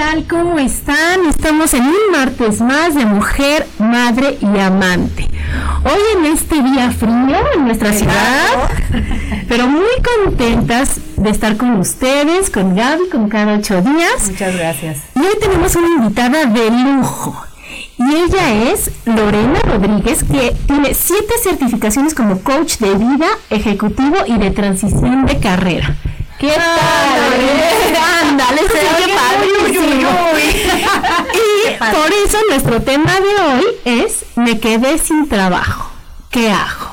Tal? ¿Cómo están? Estamos en un martes más de mujer, madre y amante. Hoy en este día frío en nuestra ciudad, pero muy contentas de estar con ustedes, con Gaby, con cada ocho días. Muchas gracias. Y hoy tenemos una invitada de lujo. Y ella es Lorena Rodríguez, que tiene siete certificaciones como coach de vida, ejecutivo y de transición de carrera. ¿Qué tal? Ándale, se oye padrísimo. Y por eso nuestro tema de hoy es me quedé sin trabajo. ¿Qué hago?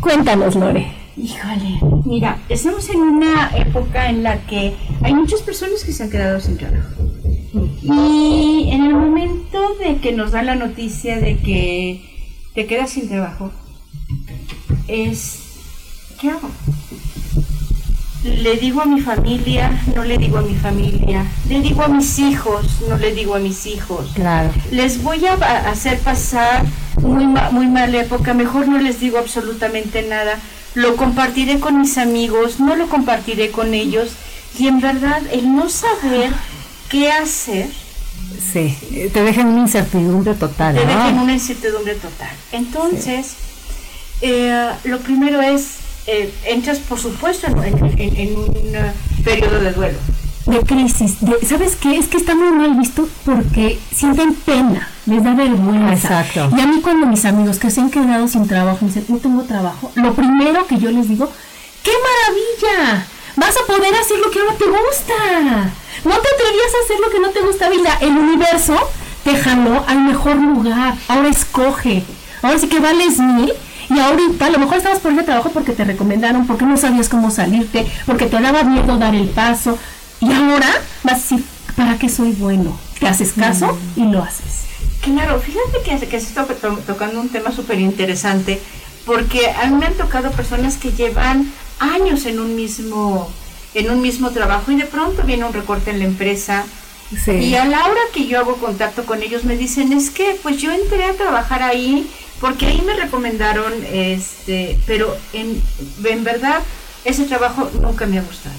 Cuéntanos, Lore. Híjole, mira, estamos en una época en la que hay muchas personas que se han quedado sin trabajo. Y en el momento de que nos dan la noticia de que te quedas sin trabajo, es, ¿qué hago? Le digo a mi familia, no le digo a mi familia. Le digo a mis hijos, no le digo a mis hijos. Claro. Les voy a hacer pasar muy, ma- muy mala época, mejor no les digo absolutamente nada. Lo compartiré con mis amigos, no lo compartiré con ellos. Y en verdad, el no saber qué hacer Sí, te dejan una incertidumbre total, te ¿no? deja en una incertidumbre total. Entonces, eh, lo primero es, eh, entras por supuesto en, en- un eh, periodo de duelo. De crisis. de- ¿Sabes qué? Es que está muy mal visto porque sienten pena, les da vergüenza. Exacto. Y a mí cuando mis amigos que se han quedado sin trabajo me dicen, no tengo trabajo, lo primero que yo les digo, ¡qué maravilla! Vas a poder hacer lo que ahora te gusta. No te atrevías a hacer lo que no te gustaba y la- el universo te jaló al mejor lugar. Ahora escoge. Ahora sí que vales mil. Y ahorita a lo mejor estabas por ir a trabajo porque te recomendaron, porque no sabías cómo salirte, porque te daba miedo dar el paso. Y ahora vas a decir, ¿para qué soy bueno? Te haces caso y lo haces. Claro, fíjate que, que se está to- tocando un tema súper interesante, porque a mí me han tocado personas que llevan años en un mismo en un mismo trabajo y de pronto viene un recorte en la empresa Sí. y a la hora que yo hago contacto con ellos me dicen es que pues yo entré a trabajar ahí porque ahí me recomendaron este pero en, en verdad ese trabajo nunca me ha gustado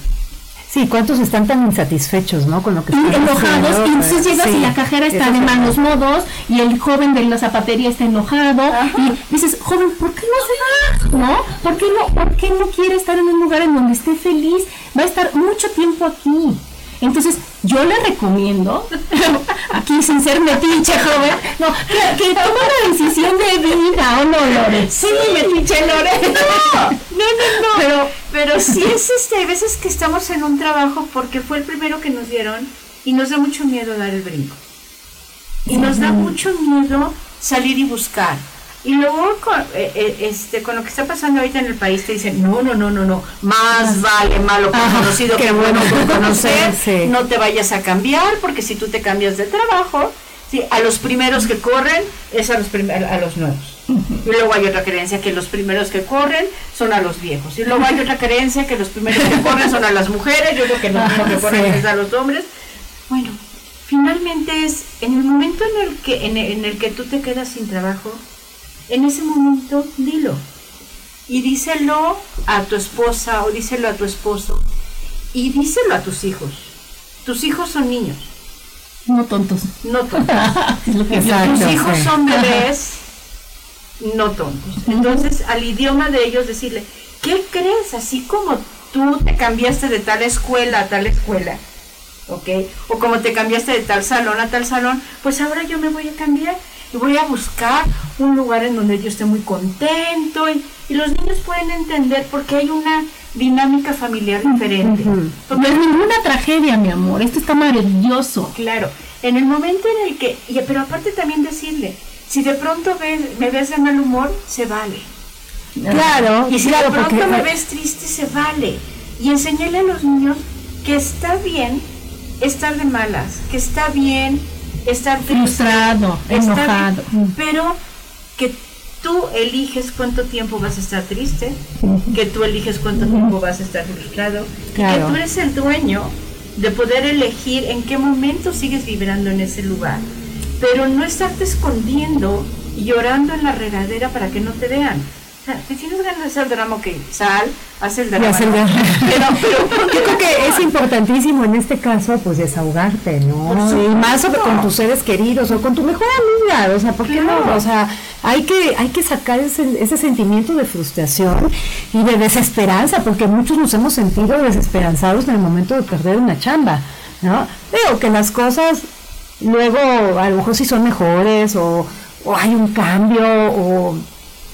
Sí, ¿cuántos están tan insatisfechos, no? Con lo que Y están enojados, y entonces llegas Sí, y la cajera está de malos modos y el joven de la zapatería está enojado y dices, joven, ¿por qué no se va? ¿No? ¿Por qué no, ¿Por qué no quiere estar en un lugar en donde esté feliz? Va a estar mucho tiempo aquí. Entonces, yo le recomiendo, aquí sin ser metiche, joven, no, que, que tome una decisión de vida, ¿o no, Lore? Sí, metiche Lore. No, no, no, no. Pero, pero sí es este, hay veces que estamos en un trabajo porque fue el primero que nos dieron y nos da mucho miedo dar el brinco. Y nos da mucho miedo salir y buscar. Y luego con, eh, eh, este, con lo que está pasando ahorita en el país te dicen, no, no, no, no, no, más vale malo por Ajá, conocido que bueno por conocer, Sí. no te vayas a cambiar porque si tú te cambias de trabajo, Sí, a los primeros que corren es a los, a los nuevos. Y luego hay otra creencia que los primeros que corren son a los viejos. Y luego hay otra creencia que los primeros que corren son a las mujeres. Yo creo que los primeros que corren Sí. es a los hombres. Bueno, finalmente es en el momento en el que en el, en el que tú te quedas sin trabajo, en ese momento dilo y díselo a tu esposa o díselo a tu esposo y díselo a tus hijos. Tus hijos son niños, No tontos. no tontos. Exacto. Tus hijos sí. son bebés, no tontos. Entonces, al idioma de ellos decirle, ¿qué crees? Así como tú te cambiaste de tal escuela a tal escuela, ¿ok? O como te cambiaste de tal salón a tal salón, pues ahora yo me voy a cambiar y voy a buscar un lugar en donde yo esté muy contento y, y los niños pueden entender porque hay una dinámica familiar diferente. No es ninguna tragedia, mi amor. Esto está maravilloso. Claro, en el momento en el que, y- pero aparte también decirle, si de pronto ves, me ves de mal humor, se vale. Claro, Y si claro, de pronto porque me ves triste, se vale. Y enseñarle a los niños que está bien estar de malas, que está bien estar Frustrado, está enojado. bien, pero que tú eliges cuánto tiempo vas a estar triste, que tú eliges cuánto tiempo vas a estar frustrado, y que tú eres el dueño de poder elegir en qué momento sigues vibrando en ese lugar, pero no estarte escondiendo y llorando en la regadera para que no te vean. Sea, si tienes ganas de hacer drama, ok, sal, haz el drama. el ¿no? drama. Pero, pero, Yo creo que es importantísimo en este caso, pues desahogarte, ¿no? Y más sobre con tus seres queridos o con tu mejor amiga, o sea, ¿por qué Claro. no? O sea, hay que, hay que sacar ese, ese sentimiento de frustración y de desesperanza, porque muchos nos hemos sentido desesperanzados en el momento de perder una chamba, ¿no? Veo que las cosas luego a lo mejor sí son mejores o, o hay un cambio o,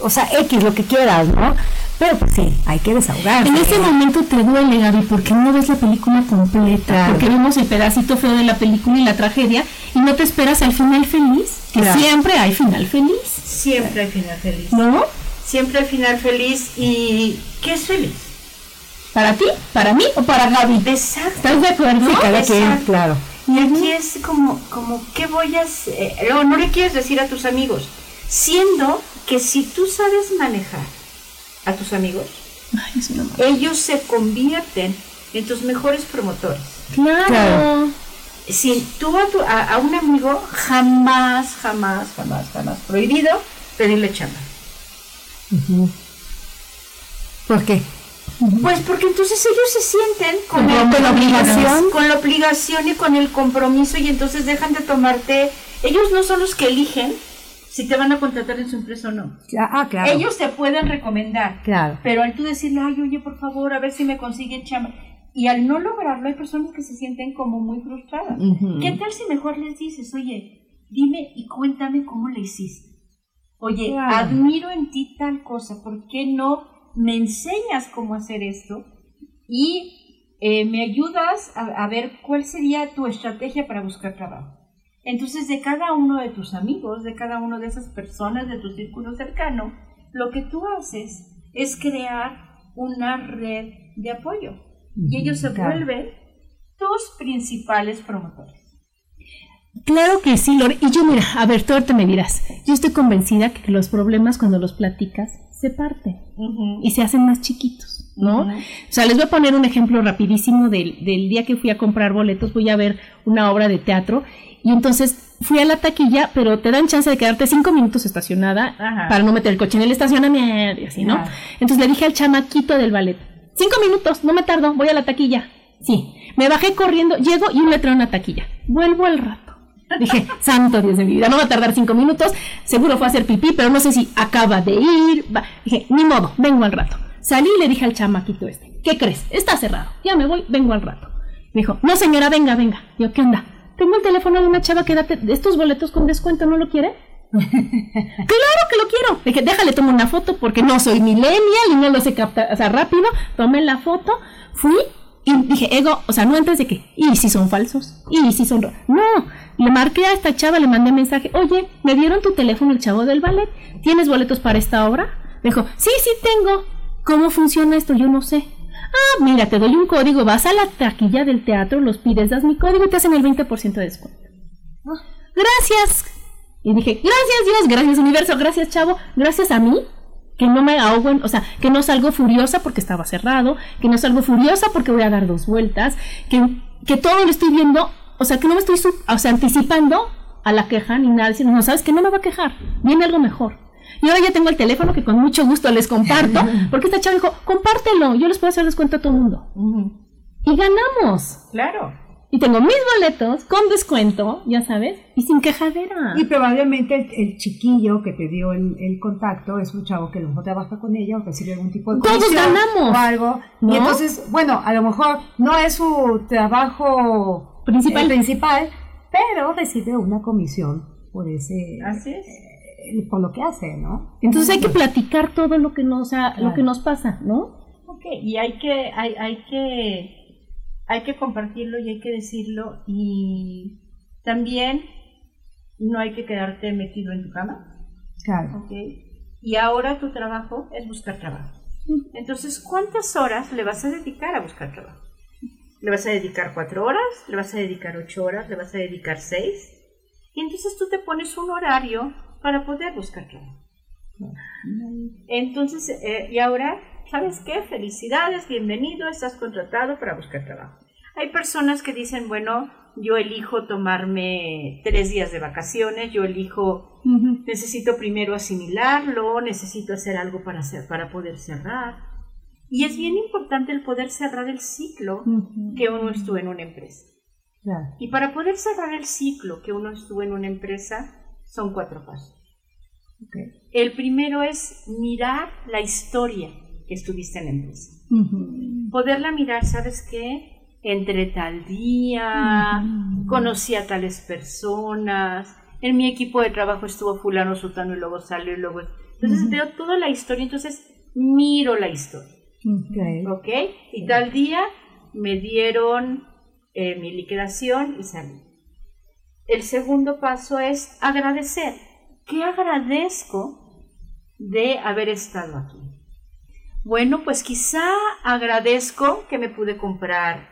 o sea, X, lo que quieras, ¿no? Pero pues sí, hay que desahogarse. En ese momento te duele, Gaby, porque no ves la película completa, Claro. porque vemos el pedacito feo de la película y la tragedia y no te esperas al final feliz, que Claro. siempre hay final feliz, siempre hay final feliz. ¿no? Siempre hay final feliz y ¿qué es feliz? ¿Para ti? ¿Para mí o para Gaby? Exacto. ¿Estás de acuerdo? Sí, cada quien, claro. Y aquí es como, como ¿qué voy a hacer? No, no le quieres decir a tus amigos, siendo que si tú sabes manejar a tus amigos, Ay, es una madre. ellos se convierten en tus mejores promotores. Claro. Claro. Si tú a, tu- a, a un amigo jamás, jamás, jamás, jamás prohibido pedirle chamba. ¿Por qué? Pues porque entonces ellos se sienten con, el- la obligación. con la obligación y con el compromiso y entonces dejan de tomarte. Ellos no son los que eligen si te van a contratar en su empresa o no. Ah, claro. Ellos te pueden recomendar, Claro. pero al tú decirle, ay, oye, por favor, a ver si me consiguen chamba. Y al no lograrlo, hay personas que se sienten como muy frustradas. ¿Qué tal si mejor les dices, oye, dime y cuéntame cómo le hiciste? Oye, Claro. admiro en ti tal cosa, ¿por qué no me enseñas cómo hacer esto? Y eh, me ayudas a, a ver cuál sería tu estrategia para buscar trabajo. Entonces, de cada uno de tus amigos, de cada una de esas personas de tu círculo cercano, lo que tú haces es crear una red de apoyo. Y ellos se Claro. vuelven tus principales promotores. Claro que sí, Lore. Y yo, mira, a ver, tú ahorita me dirás. Yo estoy convencida que los problemas cuando los platicas se parten y se hacen más chiquitos, ¿no? O sea, les voy a poner un ejemplo rapidísimo del, del día que fui a comprar boletos. Voy a ver una obra de teatro y entonces fui a la taquilla, pero te dan chance de quedarte cinco minutos estacionada Ajá. para no meter el coche en el estacionamiento y así, ¿no? Entonces le dije al chamaquito del ballet, cinco minutos, no me tardo, voy a la taquilla. Sí, me bajé corriendo, llego y un letrero en la taquilla. Vuelvo al rato. Dije, santo Dios de mi vida, no va a tardar cinco minutos, seguro fue a hacer pipí, pero no sé si acaba de ir. va. Dije, ni modo, vengo al rato. Salí y le dije al chamaquito este, ¿qué crees? Está cerrado, ya me voy, vengo al rato. Me dijo, no señora, venga, venga. Yo, ¿qué onda? Tengo el teléfono de una chava que da estos boletos con descuento, ¿no lo quiere? Claro que lo quiero. Dije, déjale, tomo una foto porque no soy millennial y no lo sé captar, o sea, rápido. Tomé la foto, fui y dije, ego, o sea, no antes de que, y si son falsos, y si son... ro-". No, le marqué a esta chava, le mandé mensaje, oye, me dieron tu teléfono el chavo del ballet, ¿tienes boletos para esta obra? Me dijo, sí, sí tengo. ¿Cómo funciona esto? Yo no sé. Ah, mira, te doy un código, vas a la taquilla del teatro, los pides, das mi código y te hacen el 20% de descuento. gracias. Y dije, gracias Dios, gracias universo, gracias chavo, gracias a mí, que no me ahogo, o sea, que no salgo furiosa porque estaba cerrado, que no salgo furiosa porque voy a dar dos vueltas, que, que todo lo estoy viendo, o sea, que no me estoy o sea, anticipando a la queja ni nada, no, sabes que no me va a quejar, viene algo mejor. Y ahora ya tengo el teléfono que con mucho gusto les comparto, porque esta chava dijo, compártelo, yo les puedo hacer descuento a todo el mundo. Y ganamos. Claro. Y tengo mis boletos con descuento, ya sabes, y sin quejadera. Y probablemente el, chiquillo que te dio el, contacto es un chavo que a lo mejor trabaja con ella o recibe algún tipo de Todos ganamos. O algo. Y entonces, bueno, a lo mejor no es su trabajo principal, eh, principal pero recibe una comisión por ese... Así es. Eh, por lo que hace, ¿no? Entonces hay que platicar todo lo que nos, lo que nos pasa, ¿no? Ok, y hay que, hay, hay que hay que compartirlo y hay que decirlo y también no hay que quedarte metido en tu cama. Claro. Y ahora tu trabajo es buscar trabajo. Entonces, ¿cuántas horas le vas a dedicar a buscar trabajo? ¿Le vas a dedicar cuatro horas? ¿Le vas a dedicar ocho horas? ¿Le vas a dedicar seis? Y entonces tú te pones un horario para poder buscar trabajo. Entonces, eh, y ahora ¿sabes qué? Felicidades, bienvenido, estás contratado para buscar trabajo. Hay personas que dicen, bueno, yo elijo tomarme tres días de vacaciones, yo elijo, necesito primero asimilarlo, necesito hacer algo para, hacer, para poder cerrar. Y es bien importante el poder cerrar el ciclo que uno estuvo en una empresa. Y para poder cerrar el ciclo que uno estuvo en una empresa, son cuatro pasos. El primero es mirar la historia que estuviste en la empresa. Poderla mirar, ¿sabes qué? Entre tal día, conocí a tales personas, en mi equipo de trabajo estuvo fulano, sutano y luego salió y luego... Entonces veo toda la historia, entonces miro la historia. ¿Ok? Y tal día me dieron eh, mi liquidación y salí. El segundo paso es agradecer. ¿Qué agradezco de haber estado aquí? Bueno, pues quizá agradezco que me pude comprar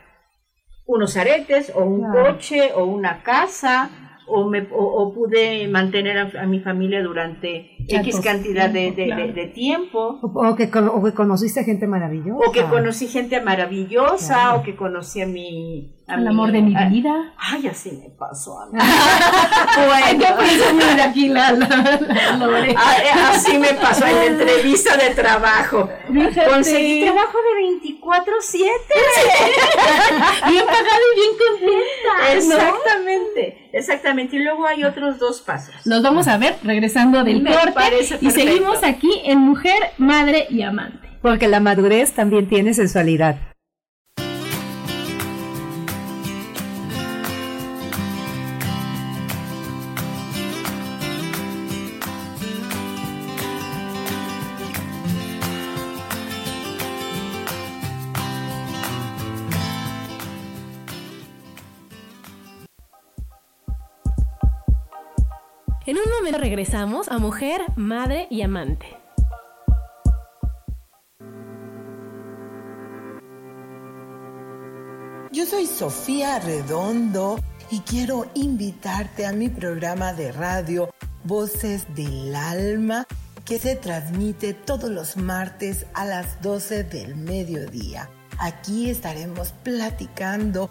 unos aretes o un coche o una casa o, me, o, pude mantener a, mi familia durante X cantidad de, de, tiempo. O, que, o que conociste gente maravillosa. O que conocí gente maravillosa, o que conocí a mi... Al amor de mi vida. Ay, así me pasó a mí. bueno, aquí la, ah, eh, Así me pasó en la entrevista de trabajo. Conseguí trabajo de 24-7. bien pagado y bien contenta. Exactamente, exactamente. Y luego hay otros dos pasos. Nos vamos a ver regresando del corte y seguimos aquí en Mujer, Madre y Amante. Porque la madurez también tiene sensualidad. Regresamos a mujer, madre y amante. Yo soy Sofía Redondo y quiero invitarte a mi programa de radio Voces del Alma que se transmite todos los martes a las 12 del mediodía. Aquí estaremos platicando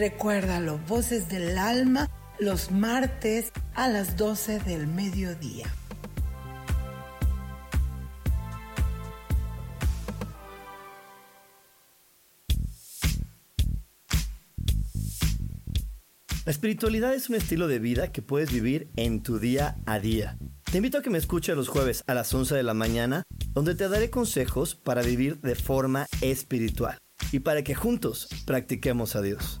Recuérdalo, Voces del Alma, los martes a las 12 del mediodía. La espiritualidad es un estilo de vida que puedes vivir en tu día a día. Te invito a que me escuches los jueves a las 11 de la mañana, donde te daré consejos para vivir de forma espiritual y para que juntos practiquemos a Dios.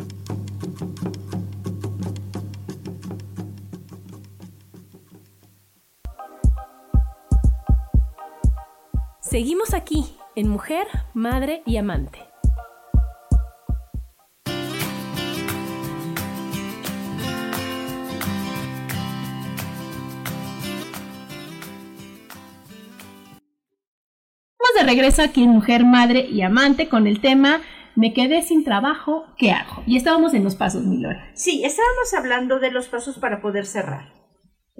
Seguimos aquí en Mujer, Madre y Amante. Estamos de regreso aquí en Mujer, Madre y Amante con el tema Me quedé sin trabajo, ¿qué hago? Y estábamos en los pasos, Milora. Sí, estábamos hablando de los pasos para poder cerrar.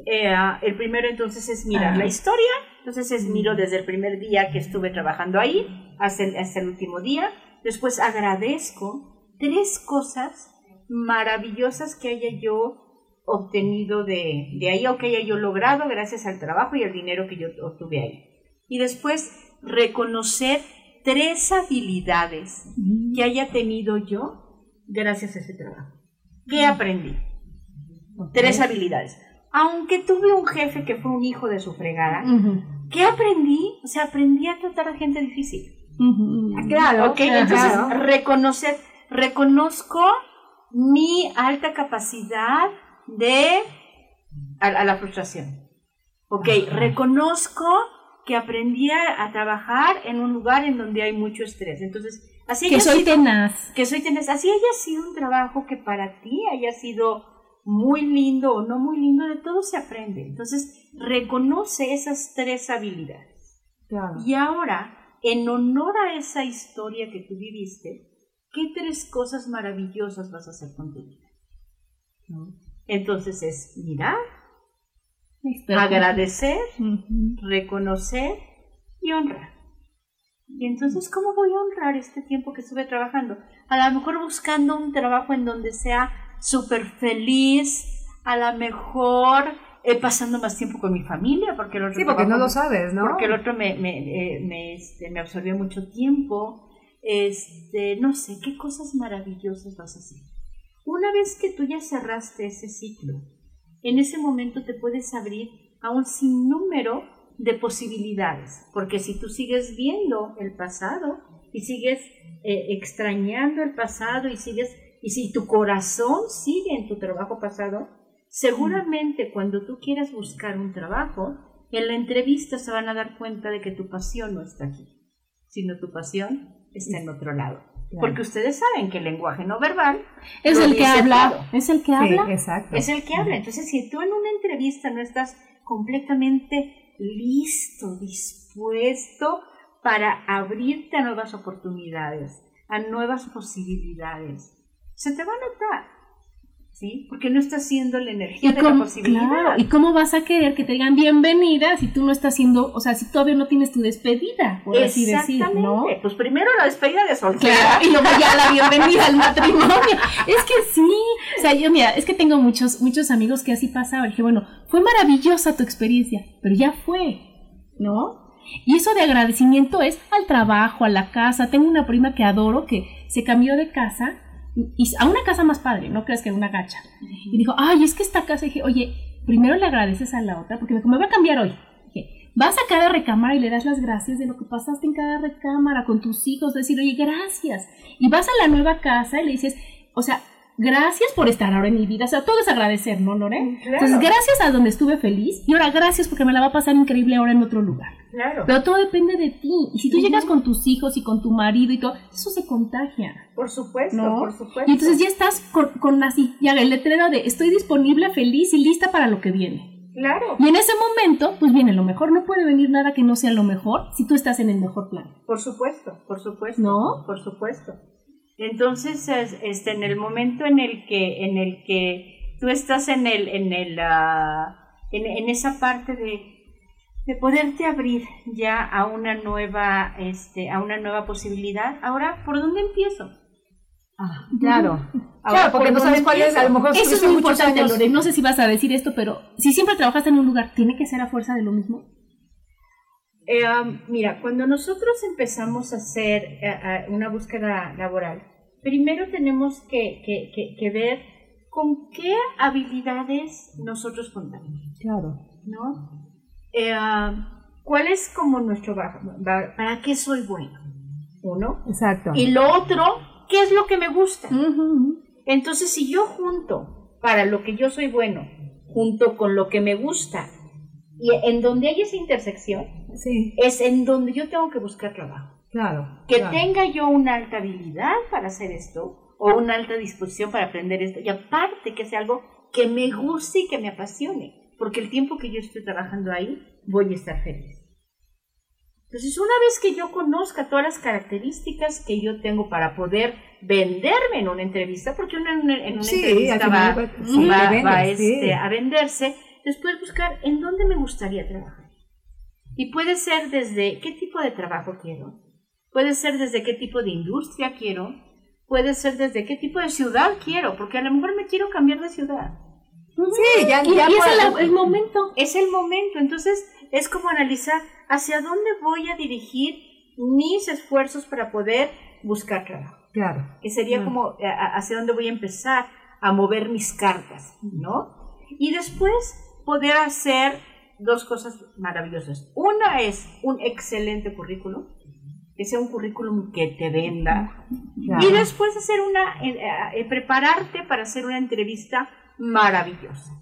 Eh, el primero entonces es mirar la historia, entonces es miro desde el primer día que estuve trabajando ahí hasta el, hasta el último día, después agradezco tres cosas maravillosas que haya yo obtenido de, de ahí o que haya yo logrado gracias al trabajo y al dinero que yo obtuve ahí. Y después reconocer tres habilidades que haya tenido yo gracias a ese trabajo. ¿Qué aprendí? Tres habilidades aunque tuve un jefe que fue un hijo de su fregada, ¿qué aprendí? O sea, aprendí a tratar a gente difícil. Claro, okay, entonces reconocer, reconozco mi alta capacidad de a, la frustración. Ok, reconozco que aprendí a, trabajar en un lugar en donde hay mucho estrés. Entonces, así que soy tenaz. Que soy tenaz. Así haya sido un trabajo que para ti haya sido muy lindo o no muy lindo, de todo se aprende. Entonces, reconoce esas tres habilidades. Y ahora, en honor a esa historia que tú viviste, ¿qué tres cosas maravillosas vas a hacer con tu vida? Entonces es mirar, agradecer, reconocer y honrar. Y entonces, ¿cómo voy a honrar este tiempo que estuve trabajando? A lo mejor buscando un trabajo en donde sea súper feliz, a lo mejor eh, pasando más tiempo con mi familia, porque el otro Sí, porque no lo sabes, ¿no? Porque el otro me, me, eh, me, este, me absorbió mucho tiempo. Este, no sé, qué cosas maravillosas vas a hacer. Una vez que tú ya cerraste ese ciclo, en ese momento te puedes abrir a un sinnúmero de posibilidades, porque si tú sigues viendo el pasado y sigues eh, extrañando el pasado y sigues y si tu corazón sigue en tu trabajo pasado, seguramente cuando tú quieras buscar un trabajo, en la entrevista se van a dar cuenta de que tu pasión no está aquí, sino tu pasión está en otro lado. Porque ustedes saben que el lenguaje no verbal es el que habla. Es el que habla. exacto. Es el que habla. Entonces, si tú en una entrevista no estás completamente listo, dispuesto para abrirte a nuevas oportunidades, a nuevas posibilidades, se te va a notar. ¿Sí? Porque no estás haciendo la energía de la posibilidad. ¿Y cómo vas a querer que te digan bienvenida si tú no estás haciendo, o sea, si todavía no tienes tu despedida, por así decir, ¿no? Pues primero la despedida de soltera. y luego ya la bienvenida al matrimonio. Es que sí, o sea, yo mira, es que tengo muchos, muchos amigos que así pasaba. Dije, bueno, fue maravillosa tu experiencia, pero ya fue, ¿no? Y eso de agradecimiento es al trabajo, a la casa. Tengo una prima que adoro que se cambió de casa y a una casa más padre, no creas que una gacha. Y dijo, ay, es que esta casa, dije, oye, primero le agradeces a la otra, porque me, me voy a cambiar hoy. Dije, vas a cada recámara y le das las gracias de lo que pasaste en cada recámara con tus hijos, decir, oye, gracias. Y vas a la nueva casa y le dices, o sea, gracias por estar ahora en mi vida. O sea, todo es agradecer, ¿no, Lore? Entonces, gracias a donde estuve feliz y ahora gracias porque me la va a pasar increíble ahora en otro lugar. Claro. Pero todo depende de ti. Y si tú llegas con tus hijos y con tu marido y todo, eso se contagia. Por supuesto, por supuesto. Y entonces ya estás con, con así, ya el letrero de estoy disponible, feliz y lista para lo que viene. Claro. Y en ese momento, pues viene lo mejor. No puede venir nada que no sea lo mejor si tú estás en el mejor plan. Por supuesto, por supuesto. ¿No? Por supuesto. Entonces, es- este, en el momento en el que, en el que tú estás en el, en el, ah, en, en esa parte de, de poderte abrir ya a una nueva, este, a una nueva posibilidad. Ahora, ¿por dónde empiezo? Ah, claro. Ahora, claro, porque ¿por no sabes cuál es, a lo mejor Eso es muy importante, Lore. No sé si vas a decir esto, pero si siempre trabajaste en un lugar, ¿tiene que ser a fuerza de lo mismo? Eh, um, mira, cuando nosotros empezamos a hacer eh, eh, una búsqueda laboral, primero tenemos que, que- que- que ver con qué habilidades nosotros contamos, Claro. ¿no? Eh, ¿Cuál es como nuestro ¿Para qué soy bueno? Uno. Exacto. Y lo otro, ¿qué es lo que me gusta? Entonces, si yo junto para lo que yo soy bueno, junto con lo que me gusta, y en donde hay esa intersección, Sí, es en donde yo tengo que buscar trabajo. claro. Que claro. tenga yo una alta habilidad para hacer esto o una alta disposición para aprender esto y aparte que sea algo que me guste y que me apasione, porque el tiempo que yo estoy trabajando ahí voy a estar feliz. Entonces, una vez que yo conozca todas las características que yo tengo para poder venderme en una entrevista, porque en una, en una Sí, entrevista va, final va- sí, va- te vendes, va, sí. este, a venderse, después buscar en dónde me gustaría trabajar. Y puede ser desde qué tipo de trabajo quiero, puede ser desde qué tipo de industria quiero, puede ser desde qué tipo de ciudad quiero, porque a lo mejor me quiero cambiar de ciudad. Sí, ya, Y, ya y es el, el momento. Es el momento, entonces es como analizar hacia dónde voy a dirigir mis esfuerzos para poder buscar trabajo, Claro. que sería como eh, a- hacia dónde voy a empezar a mover mis cartas, ¿no? Y después poder hacer dos cosas maravillosas. Una es un excelente currículum, que sea un currículum que te venda, claro. y después hacer una, eh, eh, prepararte para hacer una entrevista maravillosa.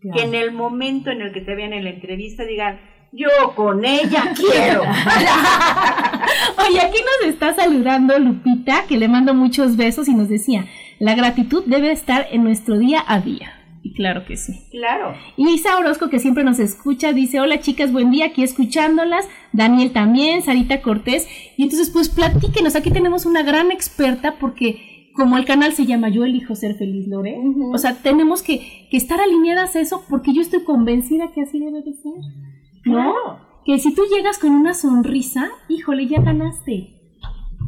claro. Que en el momento en el que te vean en la entrevista digan, yo con ella quiero. Oye, aquí nos está saludando Lupita, que le mando muchos besos y nos decía, la gratitud debe estar en nuestro día a día. Y claro que sí. claro. Y Isa Orozco, que siempre nos escucha, dice, hola chicas, buen día, aquí escuchándolas. Daniel también, Sarita Cortés. Y entonces, pues platíquenos, aquí tenemos una gran experta porque como el canal se llama Yo elijo ser feliz, Lore, Ujú. o sea, tenemos que, que estar alineadas a eso porque yo estoy convencida que así debe de ser. ¿No? Claro. Que si tú llegas con una sonrisa, híjole, ya ganaste.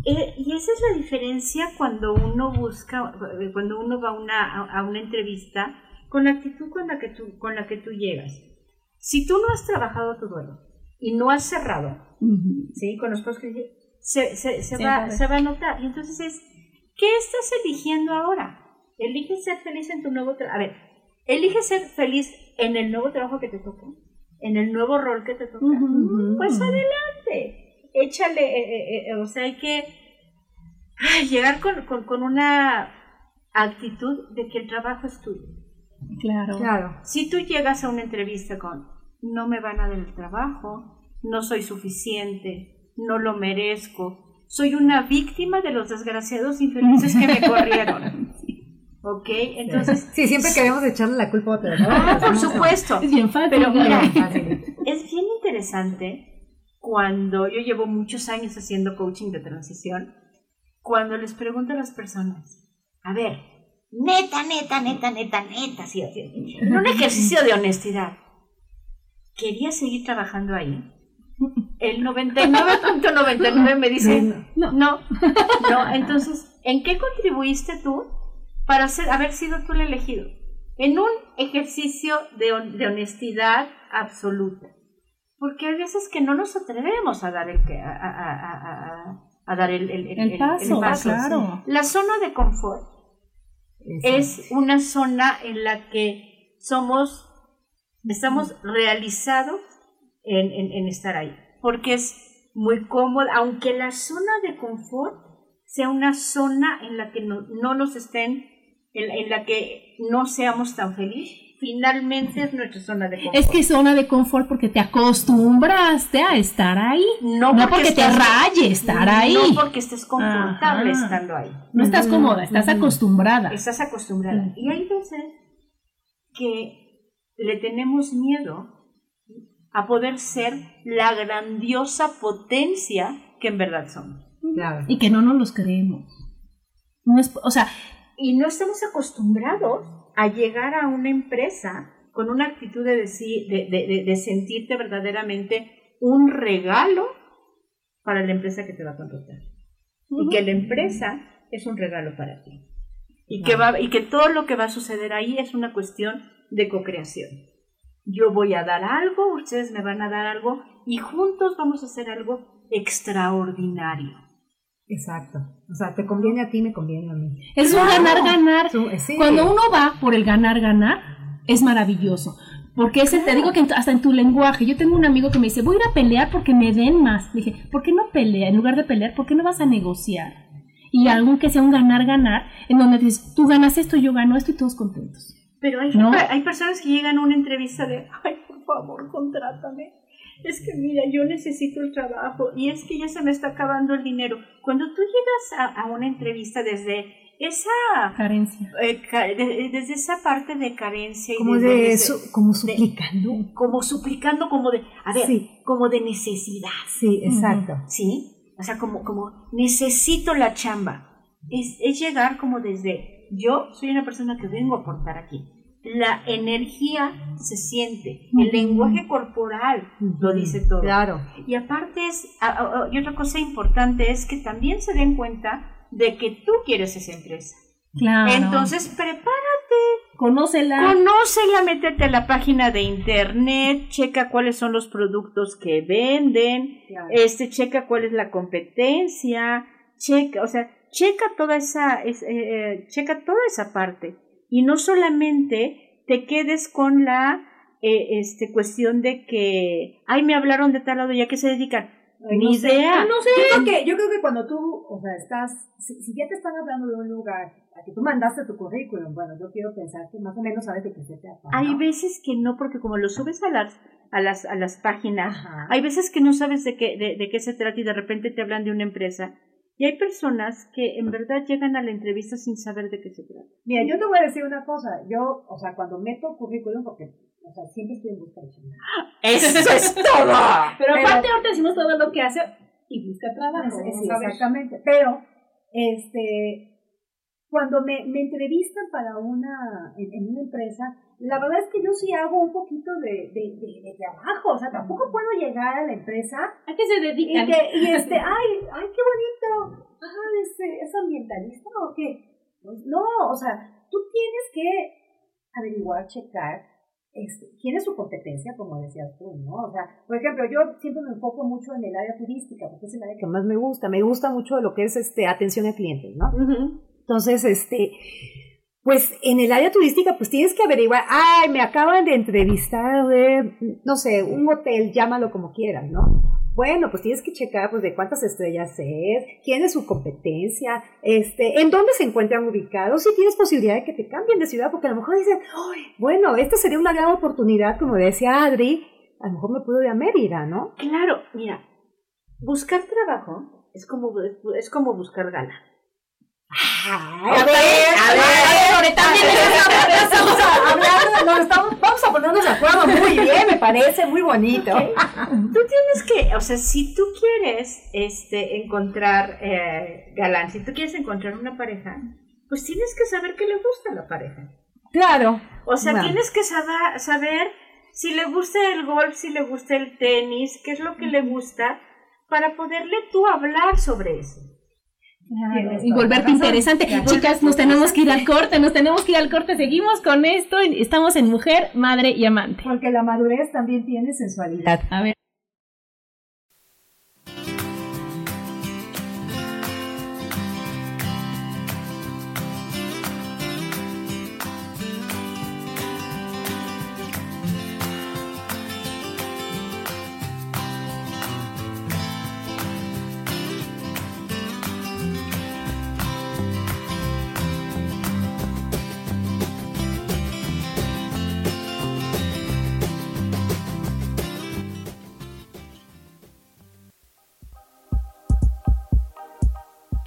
Eh, y esa es la diferencia cuando uno busca, eh, cuando uno va a una, a, una entrevista con la actitud con la, que tú, con la que tú llegas. Si tú no has trabajado tu duelo y no has cerrado, ¿sí? Con los dije, se, se, se Sí, va, se va a notar. Y entonces es, ¿qué estás eligiendo ahora? Elige ser feliz en tu nuevo trabajo. A ver, elige ser feliz en el nuevo trabajo que te toca, en el nuevo rol que te toca. Ujú. Pues adelante, échale, eh, eh, eh, o sea, hay que ay, llegar con, con, con una actitud de que el trabajo es tuyo. Claro. Claro. Si tú llegas a una entrevista con no me van a dar el trabajo, no soy suficiente, no lo merezco, soy una víctima de los desgraciados infelices que me corrieron. ¿Ok? Entonces, Sí, siempre queremos echarle la culpa a otro, ¿no? ah, por supuesto. Es bien fácil. Pero mira, es bien interesante cuando yo llevo muchos años haciendo coaching de transición, cuando les pregunto a las personas, a ver, neta, neta, neta, neta, neta, sí, sí, en un ejercicio de honestidad, ¿quería seguir trabajando ahí? El 99.99 me dice, no, no, no, entonces, ¿en qué contribuiste tú para ser, haber sido tú el elegido? En un ejercicio de, de honestidad absoluta. Porque hay veces que no nos atrevemos a dar el, que- a, a- a- a- dar el, el- el- El el- paso, el paso. claro. La zona de confort es una zona en la que somos, estamos realizados en, en- en estar ahí, porque es muy cómodo, aunque la zona de confort sea una zona en la que no, no nos estén, en, en la que no seamos tan felices, finalmente es nuestra zona de confort. Es que zona de confort porque te acostumbraste a estar ahí. no, No porque te raye estar ahí. No porque estés confortable Ajá. estando ahí. No estás cómoda, estás acostumbrada. Estás acostumbrada. Ujú. Y hay veces que le tenemos miedo a poder ser la grandiosa potencia que en verdad somos. Claro. Y que no nos los creemos. No es, o sea, y no estamos acostumbrados a llegar a una empresa con una actitud de, decir, de, de, sentirte verdaderamente un regalo para la empresa que te va a contratar. Y que la empresa es un regalo para ti. Y, que va, y que todo lo que va a suceder ahí es una cuestión de co-creación. Yo voy a dar algo, ustedes me van a dar algo y juntos vamos a hacer algo extraordinario. Exacto. O sea, te conviene a ti, me conviene a mí. Es un ganar-ganar. Cuando uno va por el ganar-ganar, es maravilloso. Porque ese, te digo que hasta en tu lenguaje, yo tengo un amigo que me dice, voy a ir a pelear porque me den más. dije, ¿por qué no pelea? En lugar de pelear, ¿por qué no vas a negociar? Y algo que sea un ganar-ganar, en donde dices, tú ganas esto, yo gano esto y todos contentos. Pero hay, hay personas que llegan a una entrevista de, ay, por favor, contrátame es que mira, yo necesito el trabajo y es que ya se me está acabando el dinero. Cuando tú llegas a, una entrevista desde esa carencia, eh, desde esa parte de carencia como de, eso, como suplicando, como suplicando, como de, a ver, como de necesidad. Sí, exacto. Sí, o sea, como, como necesito la chamba. Es, es llegar como desde, yo soy una persona que vengo a aportar aquí la energía se siente, el lenguaje corporal lo dice todo. Claro. Y aparte es, y otra cosa importante es que también se den cuenta de que tú quieres esa empresa. Claro. Entonces, prepárate. Conócela. Conócela, métete a la página de internet, checa cuáles son los productos que venden, este, checa cuál es la competencia, checa, o sea, checa toda esa, eh, eh, checa toda esa parte y no solamente te quedes con la eh, este, cuestión de que, ay, me hablaron de tal lado, ¿ya que se dedican? Ni idea. No sé. Yo creo, que, yo creo que cuando tú, o sea, estás, si, ya te están hablando de un lugar a que tú mandaste tu currículum, bueno, yo quiero pensar que más o menos sabes de qué se trata. Hay veces que no, porque como lo subes a las, a las, a las páginas, hay veces que no sabes de qué, de, de qué se trata y de repente te hablan de una empresa y hay personas que en verdad llegan a la entrevista sin saber de qué se trata. Mira, yo te voy a decir una cosa. Yo, o sea, cuando meto currículum, porque, o sea, siempre estoy en busca de chamba. ¡Eso es todo! Pero, aparte ahorita decimos todo lo que hace y busca trabajo. Sí, exactamente. Pero, este, cuando me, me entrevistan para una, en, una empresa, la verdad es que yo sí hago un poquito de, de, de, trabajo, o sea, tampoco puedo llegar a la empresa. ¿A qué se dedican? Y, y este, ay, ay, qué bonito, ah, ¿es, ¿es ambientalista o qué? Pues no, o sea, tú tienes que averiguar, checar, este, quién es su competencia, como decías tú, ¿no? O sea, por ejemplo, yo siempre me enfoco mucho en el área turística, porque es el área que más me gusta. Me gusta mucho lo que es este atención a clientes, ¿no? Entonces, este, pues en el área turística, pues tienes que averiguar, ay, me acaban de entrevistar de, no sé, un hotel, llámalo como quieras, ¿no? Bueno, pues tienes que checar, pues, de cuántas estrellas es, quién es su competencia, este, en dónde se encuentran ubicados, si tienes posibilidad de que te cambien de ciudad, porque a lo mejor dicen, bueno, esta sería una gran oportunidad, como decía Adri, a lo mejor me puedo ir a Mérida, ¿no? Claro, mira, buscar trabajo es como, es como buscar gala a ver, a ver, vamos a ponernos de acuerdo muy bien, me parece muy bonito. Tú tienes que, o sea, si tú quieres este, encontrar eh, galán, si tú quieres encontrar una pareja, pues tienes que saber qué le gusta a la pareja. Claro. O sea, tienes que saber, saber si le gusta el golf, si le gusta el tenis, qué es lo que le gusta, para poderle tú hablar sobre eso y volverte interesante. Chicas, nos tenemos que ir al corte, nos tenemos que ir al corte. Seguimos con esto. Estamos en Mujer, Madre y Amante. Porque la madurez también tiene sensualidad. A ver.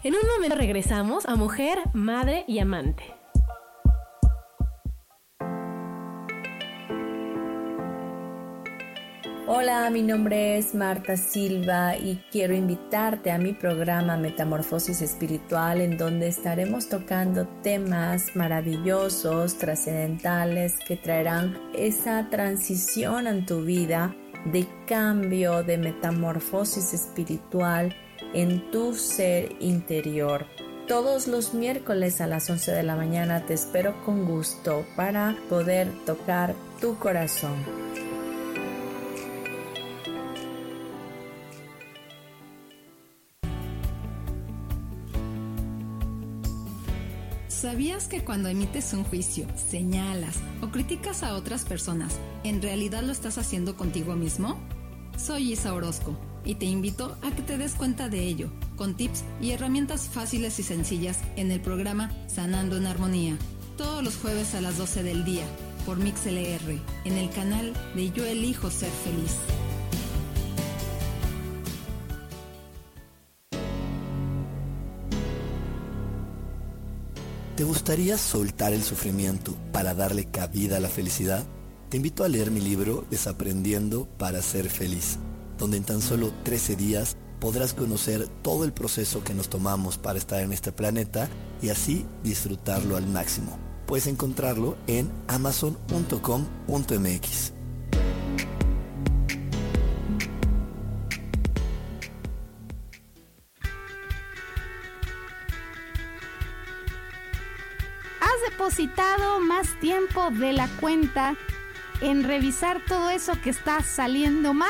En un momento regresamos a mujer, madre y amante. Hola, mi nombre es Marta Silva y quiero invitarte a mi programa Metamorfosis Espiritual en donde estaremos tocando temas maravillosos, trascendentales que traerán esa transición en tu vida de cambio, de metamorfosis espiritual en tu ser interior. Todos los miércoles a las 11 de la mañana te espero con gusto para poder tocar tu corazón. ¿Sabías que cuando emites un juicio, señalas o criticas a otras personas, en realidad lo estás haciendo contigo mismo? Soy Isa Orozco y te invito a que te des cuenta de ello, con tips y herramientas fáciles y sencillas en el programa Sanando en Armonía, todos los jueves a las 12 del día, por MixLR, en el canal de Yo Elijo Ser Feliz. ¿Te gustaría soltar el sufrimiento para darle cabida a la felicidad? Te invito a leer mi libro Desaprendiendo para ser feliz, donde en tan solo 13 días podrás conocer todo el proceso que nos tomamos para estar en este planeta y así disfrutarlo al máximo. Puedes encontrarlo en amazon.com.mx. has depositado más tiempo de la cuenta en revisar todo eso que está saliendo mal.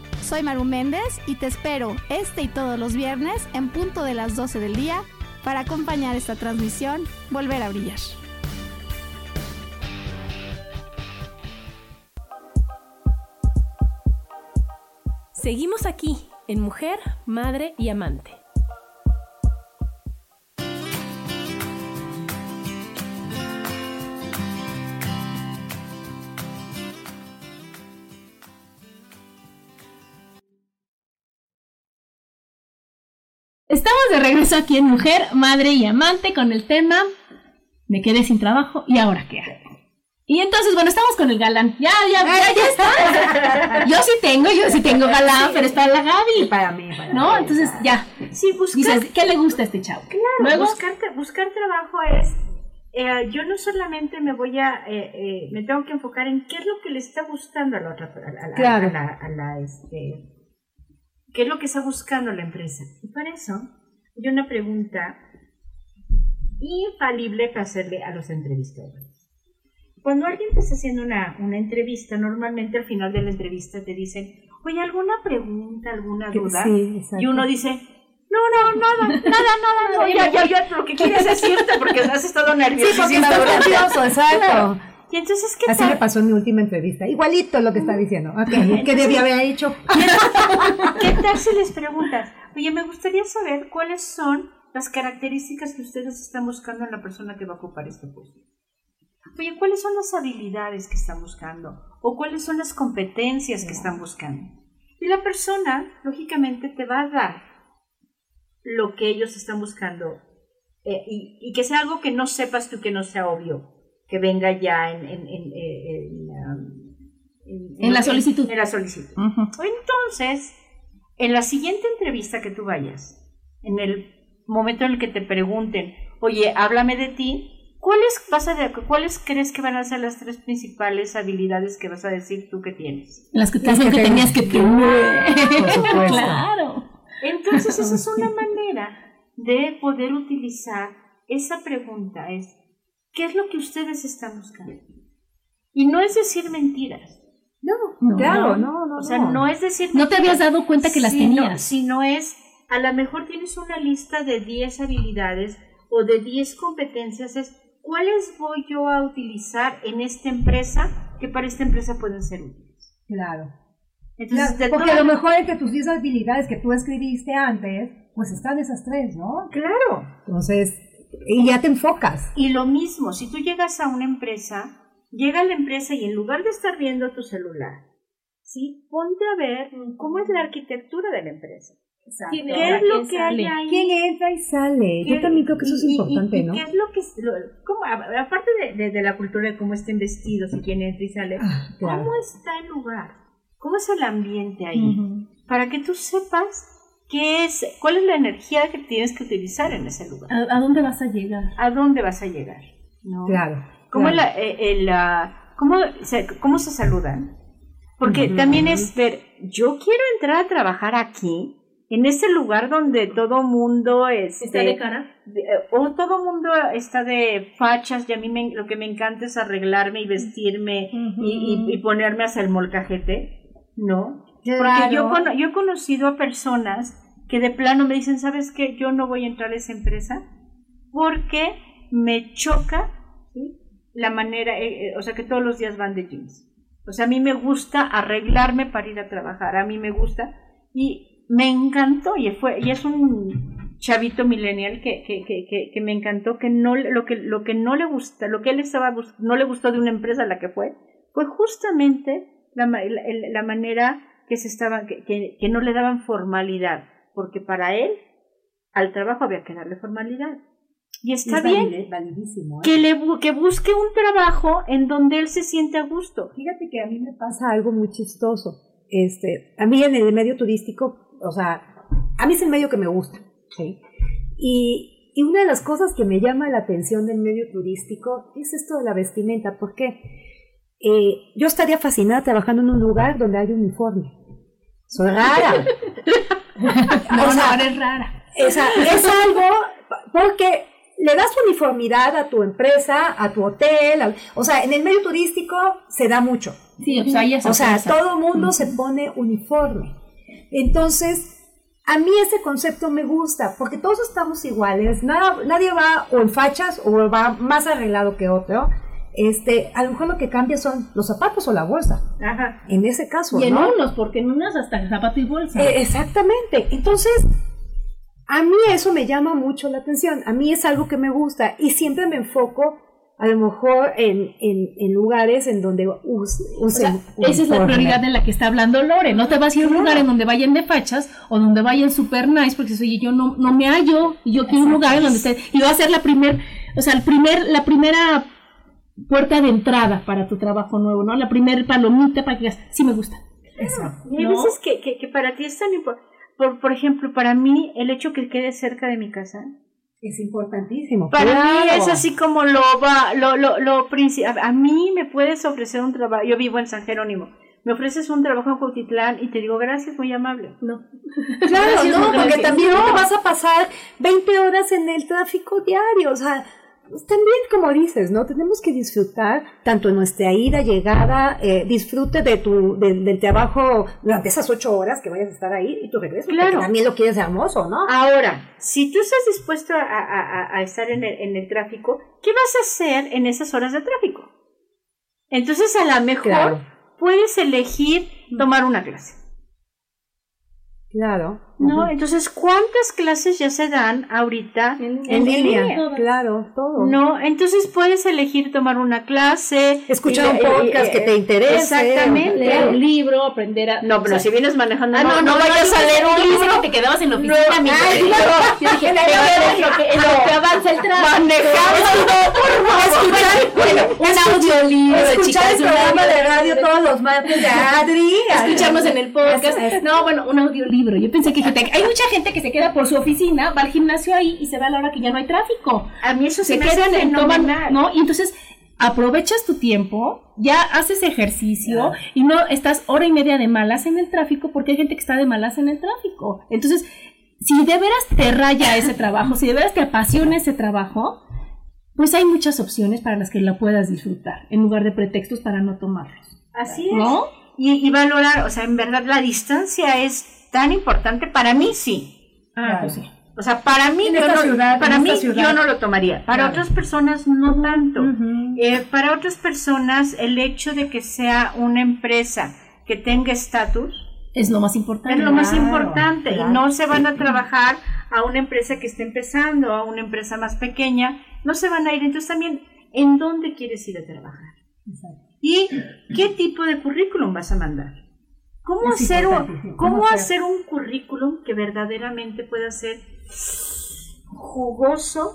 Soy Maru Méndez y te espero este y todos los viernes en punto de las 12 del día para acompañar esta transmisión Volver a Brillar. Seguimos aquí en Mujer, Madre y Amante. Estamos de regreso aquí en Mujer, Madre y Amante con el tema Me quedé sin trabajo y ahora qué hago. Y entonces, bueno, estamos con el galán. Ya, ya, ya, ya está. Yo sí tengo, yo sí tengo galán, pero está la Gaby. Para mí, para ¿No? mí, Entonces, para- ya. Sí, buscar, Dices, ¿qué le gusta a este chavo? claro, Luego, buscar, buscar trabajo es, eh, yo no solamente me voy a, eh, eh, me tengo que enfocar en qué es lo que le está gustando a la otra, a la, a la- Claro. a la- a la, este, qué es lo que está buscando la empresa. Y para eso, hay una pregunta infalible que hacerle a los entrevistadores. Cuando alguien te está haciendo una, una entrevista, normalmente al final de la entrevista te dicen, oye, ¿alguna pregunta, alguna duda? sí, y uno dice, no, no, nada, nada, nada, no, ya, ya, ya, lo que quieres decirte porque has estado Sí, nervioso. porque está nervioso, exacto. Y entonces, ¿qué Así me tal? pasó en mi última entrevista. Igualito lo que está diciendo. Ok, ¿Qué debía haber hecho? ¿Qué tal si les preguntas, oye, me gustaría saber cuáles son las características que ustedes están buscando en la persona que va a ocupar este puesto? Oye, ¿cuáles son las habilidades que están buscando? ¿O cuáles son las competencias que están buscando? Y la persona, lógicamente, te va a dar lo que ellos están buscando eh, y, y que sea algo que no sepas tú, que no sea obvio, que venga ya en, en, en, en, um, en- En la solicitud. En la solicitud. Entonces, en la siguiente entrevista que tú vayas, en el momento en el que te pregunten, oye, háblame de ti, ¿cuáles, vas a ¿cuáles crees que van a ser las tres principales habilidades que vas a decir tú que tienes? las que te Las que que te- tenías que tener. Por supuesto. Claro. Entonces, esa es una manera de poder utilizar esa pregunta, es, ¿qué es lo que ustedes están buscando? Y no es decir mentiras. No, No. claro, no, no. O sea, no es decir No te habías dado cuenta que las sino- tenías. Sino es, a lo mejor tienes una lista de 10 habilidades o de 10 competencias, es cuáles voy yo a utilizar en esta empresa que para esta empresa pueden ser útiles. Claro. Entonces, Claro, porque a lo mejor entre tus 10 habilidades que tú escribiste antes, pues están esas tres, ¿no? Claro. Entonces, y ya te enfocas. Y lo mismo, si tú llegas a una empresa, llega a la empresa y en lugar de estar viendo tu celular, ¿sí? Ponte a ver cómo es la arquitectura de la empresa. ¿Quién ¿Qué entra, es lo que sale? hay ahí? ¿Quién entra y sale? Yo ¿Qué- también creo que eso es y- importante, y ¿no? ¿Qué es lo que lo- cómo- aparte de, de- de la cultura de cómo estén vestidos y quién entra y sale, Ah, claro. cómo está el lugar, cómo es el ambiente ahí, para que tú sepas qué es, cuál es la energía que tienes que utilizar en ese lugar, ¿A, a dónde vas a llegar? a dónde vas a llegar, ¿no? Claro. ¿Cómo, claro. la- eh, el, ah, cómo, se, ¿Cómo se saludan? Porque también es ver, yo quiero entrar a trabajar aquí, en este lugar donde todo mundo este, ¿Está de cara? de- eh, o todo mundo está de fachas y a mí me- lo que me encanta es arreglarme y vestirme y, y- y ponerme hasta el molcajete, ¿no? Porque yo, he conocido a personas que de plano me dicen, ¿sabes qué? Yo no voy a entrar a esa empresa porque me choca ¿sí? la manera, eh, eh, o sea, que todos los días van de jeans. O sea, a mí me gusta arreglarme para ir a trabajar, a mí me gusta y me encantó y fue y es un chavito millennial que, que, que, que, que me encantó que no le- lo que lo que no le gusta, lo que él estaba no le gustó de una empresa a la que fue, fue justamente la, la manera que se estaba que, que, que no le daban formalidad, porque para él al trabajo había que darle formalidad. Y está Es bien validísimo. ¿eh? que le que busque un trabajo en donde él se siente a gusto. Fíjate que a mí me pasa algo muy chistoso. Este, a mí en el medio turístico, o sea, a mí es el medio que me gusta, ¿sí? Y, y una de las cosas que me llama la atención del medio turístico es esto de la vestimenta, porque eh, yo estaría fascinada trabajando en un lugar donde hay uniforme. Soy rara. No, O sea, no, eres rara. es algo porque le das uniformidad a tu empresa, a tu hotel, o sea, en el medio turístico se da mucho. Sí, pues ahí O sea, todo mundo se pone uniforme. Entonces, a mí ese concepto me gusta, porque todos estamos iguales, nada, nadie va o en fachas o va más arreglado que otro. Este, a lo mejor lo que cambia son los zapatos o la bolsa. Ajá. En ese caso, Y en ¿no? unos, porque en unas hasta zapato y bolsa. Eh, exactamente. Entonces, a mí eso me llama mucho la atención. A mí es algo que me gusta y siempre me enfoco a lo mejor en, en, en lugares en donde us- O sea, usen esa es la prioridad de la que está hablando Lore. No te vas a ir a un lugar en donde vayan de fachas o donde vayan super nice, porque oye, yo no, no me hallo y yo quiero un lugar en donde esté. Y va a ser la primer, o sea, el primer, la primera puerta de entrada para tu trabajo nuevo, ¿no? La primer palomita para que digas, sí me gusta. Y hay ¿No? veces que, que, que para ti es tan importante. Por, por ejemplo, para mí, el hecho que quede cerca de mi casa. Es importantísimo. Para claro. mí es así como lo va, lo, lo, lo a, mí me puedes ofrecer un trabajo. Yo vivo en San Jerónimo. Me ofreces un trabajo en Cuautitlán y te digo gracias, muy amable. No. Claro, Gracias, no, no, porque gracias. también no te No. vas a pasar 20 horas en el tráfico diario, o sea, pues también como dices, ¿no? Tenemos que disfrutar tanto nuestra ida, llegada, eh, disfrute de tu, del- del trabajo durante esas 8 horas que vayas a estar ahí y tu regreso, Claro. también lo quieres hermoso, ¿no? Ahora, si tú estás dispuesto a, a- a- a estar en el, en el tráfico, ¿qué vas a hacer en esas horas de tráfico? Entonces, a lo mejor Claro. puedes elegir tomar una clase. Claro. ¿No? Entonces, ¿cuántas clases ya se dan ahorita en, En línea, línea? claro, todo. No, entonces puedes elegir tomar una clase, Escuchar y- un y- podcast y- que te interese. Exactamente. Leer un libro, aprender a. No, pero o sea, si vienes manejando, Ah, no, no, vayas a leer un libro. que te quedabas en la oficina, No, amigo. ay, no. Yo dije, en lo que, en lo que avanza el tráfico. Manejando, por favor. Bueno, un audiolibro, Escuchar el programa de radio todos los martes de Adri. escucharnos en el podcast. No, bueno, un audiolibro. Yo pensé que hay mucha gente que se queda por su oficina, va al gimnasio ahí y se va a la hora que ya no hay tráfico. A mí eso Se se me hace quedan en toman, fenomenal. ¿no? Y entonces aprovechas tu tiempo, ya haces ejercicio y no estás hora y media de malas en el tráfico porque hay gente que está de malas en el tráfico. Entonces, si de veras te raya ese trabajo, si de veras te apasiona ese trabajo, pues hay muchas opciones para las que la puedas disfrutar, en lugar de pretextos para no tomarlos. Así es. ¿No? Y, y valorar, o sea, en verdad la distancia es tan importante para mí, sí. Ah, pues sí. O sea, para mí, yo no, ciudad, para mí ciudad. yo no lo tomaría. Para Claro. otras personas no tanto. Eh, para otras personas el hecho de que sea una empresa que tenga estatus, es lo más importante. Es lo más Claro, importante. claro. Y no se van a trabajar a una empresa que esté empezando, a una empresa más pequeña. No se van a ir. Entonces también, ¿en dónde quieres ir a trabajar? ¿Y qué tipo de currículum vas a mandar? ¿Cómo, Es hacer, un, sí. ¿cómo ¿Cómo hacer? hacer un currículum que verdaderamente pueda ser jugoso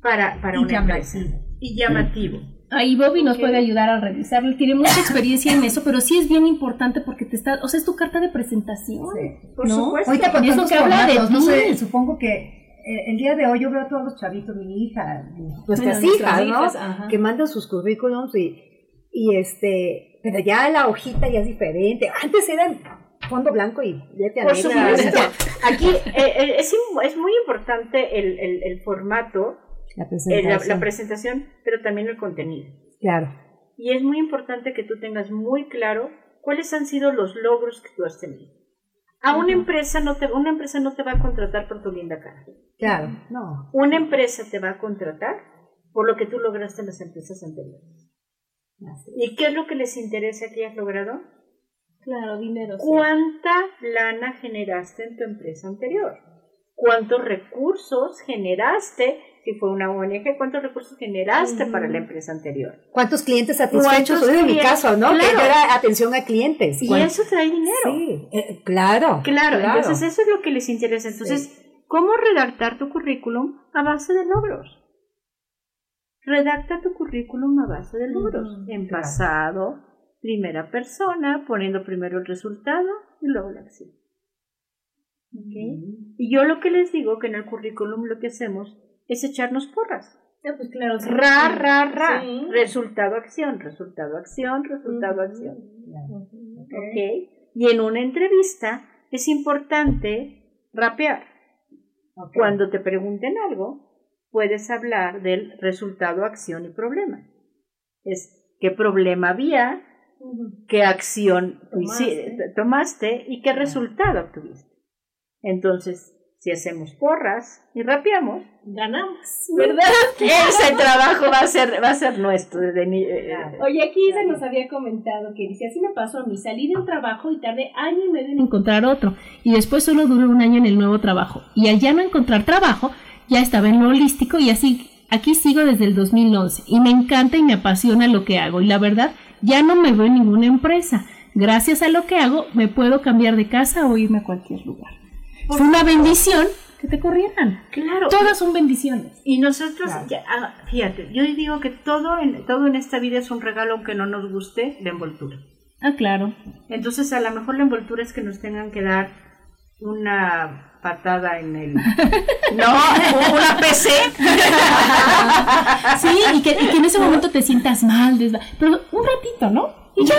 para, para Y una empresa? Y llamativo. Ahí Bobby nos puede ayudar a revisarlo. Tiene mucha experiencia en eso, pero sí es bien importante porque te está, o sea, es tu carta de presentación. Por ¿no? supuesto. Ahorita con eso que habla de no sé, supongo que eh, el día de hoy yo veo a todos los chavitos, mi hija, nuestras Bueno, hijas, ¿no? hijas, ajá. que mandan sus currículums y, y este, pero ya la hojita ya es diferente. Antes eran fondo blanco y letra Por negra. supuesto. Aquí eh, eh, es, es muy importante el, el- el formato, La eh, la, presentación. la presentación, pero también el contenido. Claro. Y es muy importante que tú tengas muy claro cuáles han sido los logros que tú has tenido. A una empresa no te, una empresa no te va a contratar por tu linda cara. Claro, no. Una empresa te va a contratar por lo que tú lograste en las empresas anteriores. ¿Y qué es lo que les interesa que hayas logrado? Claro, dinero. sí. ¿Cuánta lana generaste en tu empresa anterior? ¿Cuántos recursos generaste? Si fue una ONG, ¿cuántos recursos generaste para la empresa anterior? ¿Cuántos clientes satisfechos? ¿Cuántos en mi caso, ¿no? Que Claro. yo era atención a clientes. Y ¿Cuán- eso trae dinero. Sí, eh, claro. Claro, entonces eso es lo que les interesa. Entonces, ¿cómo redactar tu currículum a base de logros? Redacta tu currículum a base de logros. en pasado, primera persona, poniendo primero el resultado y luego la acción. ¿Ok? Y yo lo que les digo que en el currículum lo que hacemos es echarnos porras. Ah, pues claro, sí. Ra, ra, ra. Sí. Resultado, acción, resultado, acción, resultado, acción. ¿Ok? Y en una entrevista es importante rapear. Cuando te pregunten algo, puedes hablar del resultado, acción y problema. Es qué problema había, qué acción tomaste y qué resultado obtuviste. Entonces, si hacemos porras y rapeamos, Ganamos, ¿verdad? Ese trabajo va a ser, va a ser nuestro. de ni- eh, Oye, aquí se nos había comentado que dice, así me pasó a mí, salí de un trabajo y tardé año y medio en encontrar otro, y después solo duré un año en el nuevo trabajo, y al ya no encontrar trabajo, ya estaba en lo holístico y así, aquí sigo desde el 2011, y me encanta y me apasiona lo que hago, y la verdad, ya no me veo en ninguna empresa. Gracias a lo que hago, me puedo cambiar de casa o irme a cualquier lugar. Fue una bendición que te corrieran. Claro. Todas son bendiciones. Y nosotros, ya, ah, fíjate, yo digo que todo en, todo en esta vida es un regalo aunque no nos guste la envoltura. Ah, claro. Entonces a lo mejor la envoltura es que nos tengan que dar una patada en el... no, una PC. Sí, y que, y que en ese momento te sientas mal, pero un ratito, ¿no? Y ya.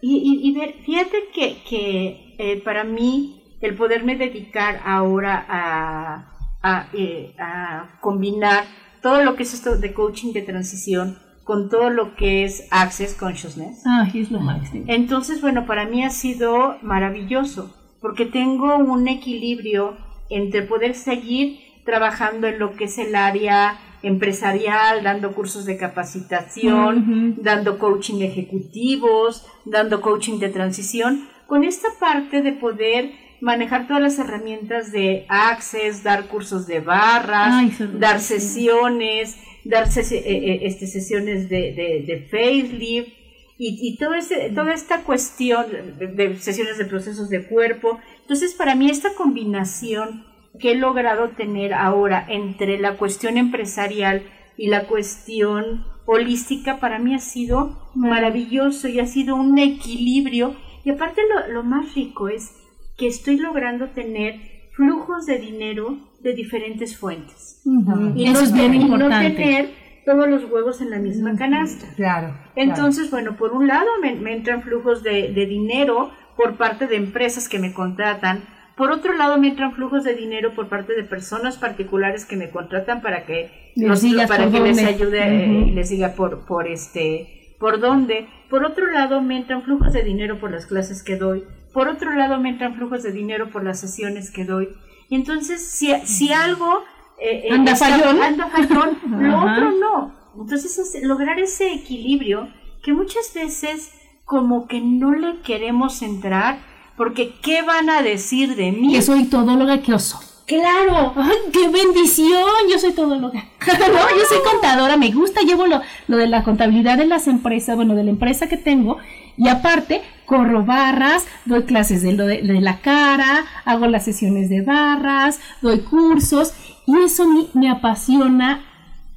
Y, y, y ver, fíjate que, que eh, para mí el poderme dedicar ahora a, a, eh, a combinar todo lo que es esto de coaching de transición con todo lo que es Access Consciousness. Ay, es lo máximo. Entonces, bueno, para mí ha sido maravilloso porque tengo un equilibrio entre poder seguir trabajando en lo que es el área empresarial, dando cursos de capacitación, dando coaching ejecutivos, dando coaching de transición, con esta parte de poder manejar todas las herramientas de Access, dar cursos de barras, Ay, dar sesiones, dar eh, eh, este, sesiones de, de, de facelift y, y todo ese, toda esta cuestión de, de sesiones de procesos de cuerpo. Entonces, para mí esta combinación que he logrado tener ahora entre la cuestión empresarial y la cuestión holística, para mí ha sido maravilloso y ha sido un equilibrio. Y aparte lo, lo más rico es que estoy logrando tener flujos de dinero de diferentes fuentes. Y Eso no, es bien no importante. tener todos los huevos en la misma canasta. Claro. Entonces, bueno, por un lado me, me entran flujos de, de dinero por parte de empresas que me contratan. Por otro lado me entran flujos de dinero por parte de personas particulares que me contratan para que, Les los- para que les ayude eh, Ujú. y les diga por, por este por dónde. Por otro lado me entran flujos de dinero por las clases que doy. Por otro lado me entran flujos de dinero por las sesiones que doy. Y entonces si, si algo eh, eh, Anda fallón. anda fallón, lo Ajá. otro no. Entonces es lograr ese equilibrio que muchas veces como que no le queremos entrar porque ¿qué van a decir de mí? Que soy todóloga, qué oso. Claro. ¡Ay, qué bendición! Yo soy todóloga. no, yo soy contadora, me gusta, llevo lo, lo de la contabilidad de las empresas, bueno, de la empresa que tengo, y aparte corro barras, doy clases de, lo de, de la cara, hago las sesiones de barras, doy cursos, y eso me, apasiona.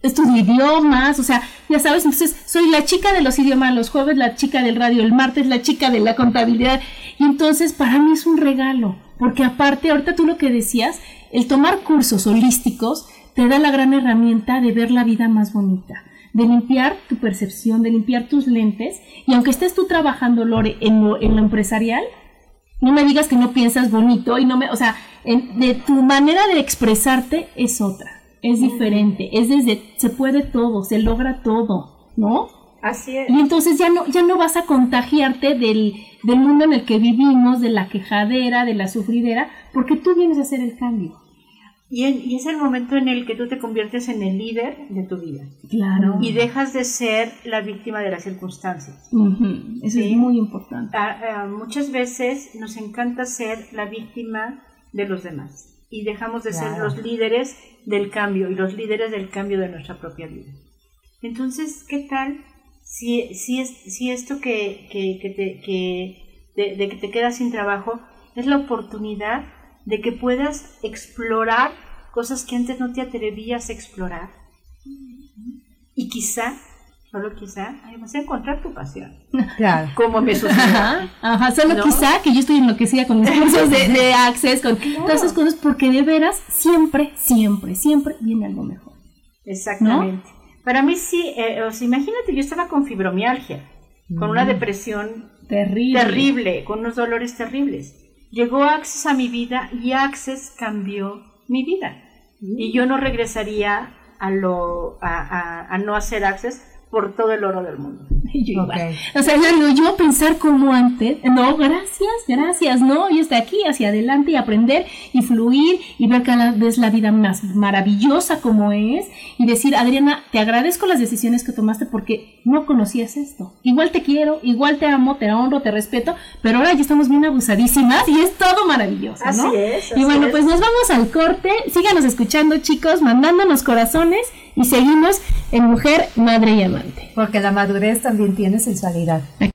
Estudio idiomas, o sea, ya sabes, entonces soy la chica de los idiomas los jueves, la chica del radio el martes, la chica de la contabilidad, y entonces para mí es un regalo, porque aparte, ahorita tú lo que decías, el tomar cursos holísticos te da la gran herramienta de ver la vida más bonita, de limpiar tu percepción, de limpiar tus lentes, y aunque estés tú trabajando, Lore, en lo, en lo empresarial, no me digas que no piensas bonito y no me, o sea, en, de tu manera de expresarte es otra es diferente, es desde, se puede todo, se logra todo, ¿no? Así es. Y entonces ya no, ya no vas a contagiarte del, del mundo en el que vivimos, de la quejadera, de la sufridera, porque tú vienes a hacer el cambio. Y, en, y, es el momento en el que tú te conviertes en el líder de tu vida. Claro. Y dejas de ser la víctima de las circunstancias. Uh -huh. Eso ¿sí? es muy importante. A, a, muchas veces nos encanta ser la víctima de los demás y dejamos de claro. ser los líderes del cambio y los líderes del cambio de nuestra propia vida. Entonces, ¿qué tal si, si, es, si esto que, que, que te, que, de, de que te quedas sin trabajo es la oportunidad de que puedas explorar cosas que antes no te atrevías a explorar? Y quizá solo quizá vas a encontrar tu pasión. Claro. Como me sucedió. Ajá, ajá solo ¿no? quizá que yo estoy enloquecida con mis cursos de, de Access, con claro. todas esas cosas, porque de veras siempre, siempre, siempre viene algo mejor. Exactamente. ¿no? Para mí sí, eh, o sea, imagínate, yo estaba con fibromialgia, mm. con una depresión terrible. terrible, con unos dolores terribles. Llegó Access a mi vida y Access cambió mi vida. Y yo no regresaría a, lo, a no hacer Access por todo el oro del mundo. Yo okay. O sea, yo, yo pensar como antes, no, gracias, gracias, no, yo estoy aquí hacia adelante y aprender y fluir y ver cada vez la vida más maravillosa como es y decir, Adriana, te agradezco las decisiones que tomaste porque no conocías esto. Igual te quiero, igual te amo, te honro, te respeto, pero ahora ya estamos bien abusadísimas y es todo maravilloso, ¿no? Así es. Así y bueno, es. pues nos vamos al corte, síganos escuchando chicos, mandándonos corazones y seguimos en Mujer, Madre y Amante. Porque la madurez también tiene sensualidad. En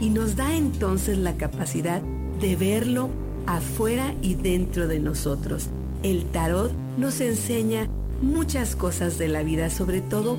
y nos da entonces la capacidad de verlo afuera y dentro de nosotros. El tarot nos enseña muchas cosas de la vida, sobre todo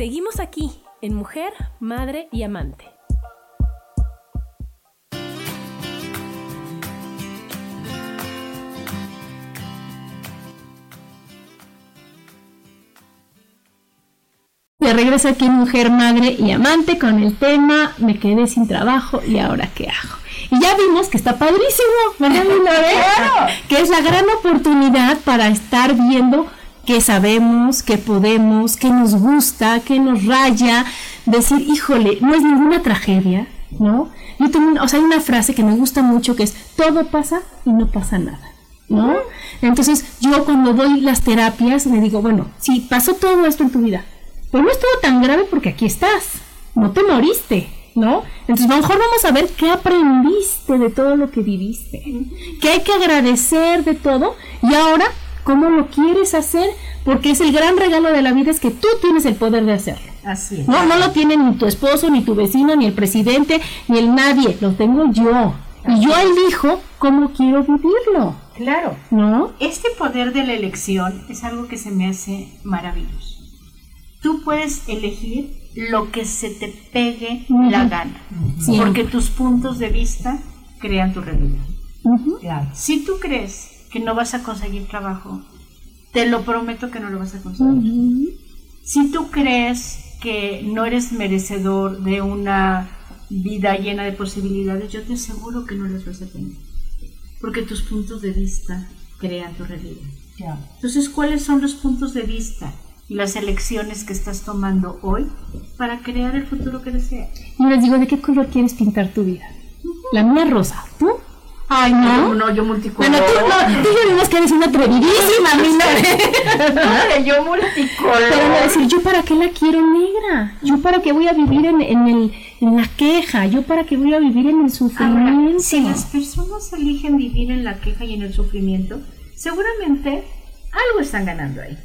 Seguimos aquí en Mujer, Madre y Amante. De regreso aquí en Mujer, Madre y Amante con el tema Me quedé sin trabajo y ahora qué hago. Y ya vimos que está padrísimo, ¿verdad, Claro. Que es la gran oportunidad para estar viendo que sabemos, que podemos, que nos gusta, que nos raya, decir, híjole, no es ninguna tragedia, ¿no? Yo tengo, o sea, hay una frase que me gusta mucho que es, todo pasa y no pasa nada, ¿no? Entonces, yo cuando doy las terapias me digo, bueno, si pasó todo esto en tu vida, pues no estuvo tan grave porque aquí estás, no te moriste, ¿no? Entonces, mejor vamos a ver qué aprendiste de todo lo que viviste, qué hay que agradecer de todo y ahora cómo lo quieres hacer, porque es el gran regalo de la vida, es que tú tienes el poder de hacerlo. Así es. No, no lo tiene ni tu esposo, ni tu vecino, ni el presidente, ni el nadie, lo tengo yo. Y yo elijo cómo quiero vivirlo. Claro. ¿No? Este poder de la elección es algo que se me hace maravilloso. Tú puedes elegir lo que se te pegue la gana, porque tus puntos de vista crean tu realidad. claro. Si tú crees que no vas a conseguir trabajo, te lo prometo que no lo vas a conseguir. Si tú crees que no eres merecedor de una vida llena de posibilidades, yo te aseguro que no las vas a tener. Porque tus puntos de vista crean tu realidad. Entonces, ¿cuáles son los puntos de vista y las elecciones que estás tomando hoy para crear el futuro que deseas? Y les digo, ¿de qué color quieres pintar tu vida? La mía rosa, ¿tú? Ay, no. No, yo multicolor. Bueno, tú, no, tú ya que eres una atrevidísima, no, yo multicolor. Pero me decir, ¿yo para qué la quiero negra? ¿Yo para qué voy a vivir en, en, el, en la queja? ¿Yo para qué voy a vivir en el sufrimiento? si las personas eligen vivir en la queja y en el sufrimiento, seguramente algo están ganando ahí.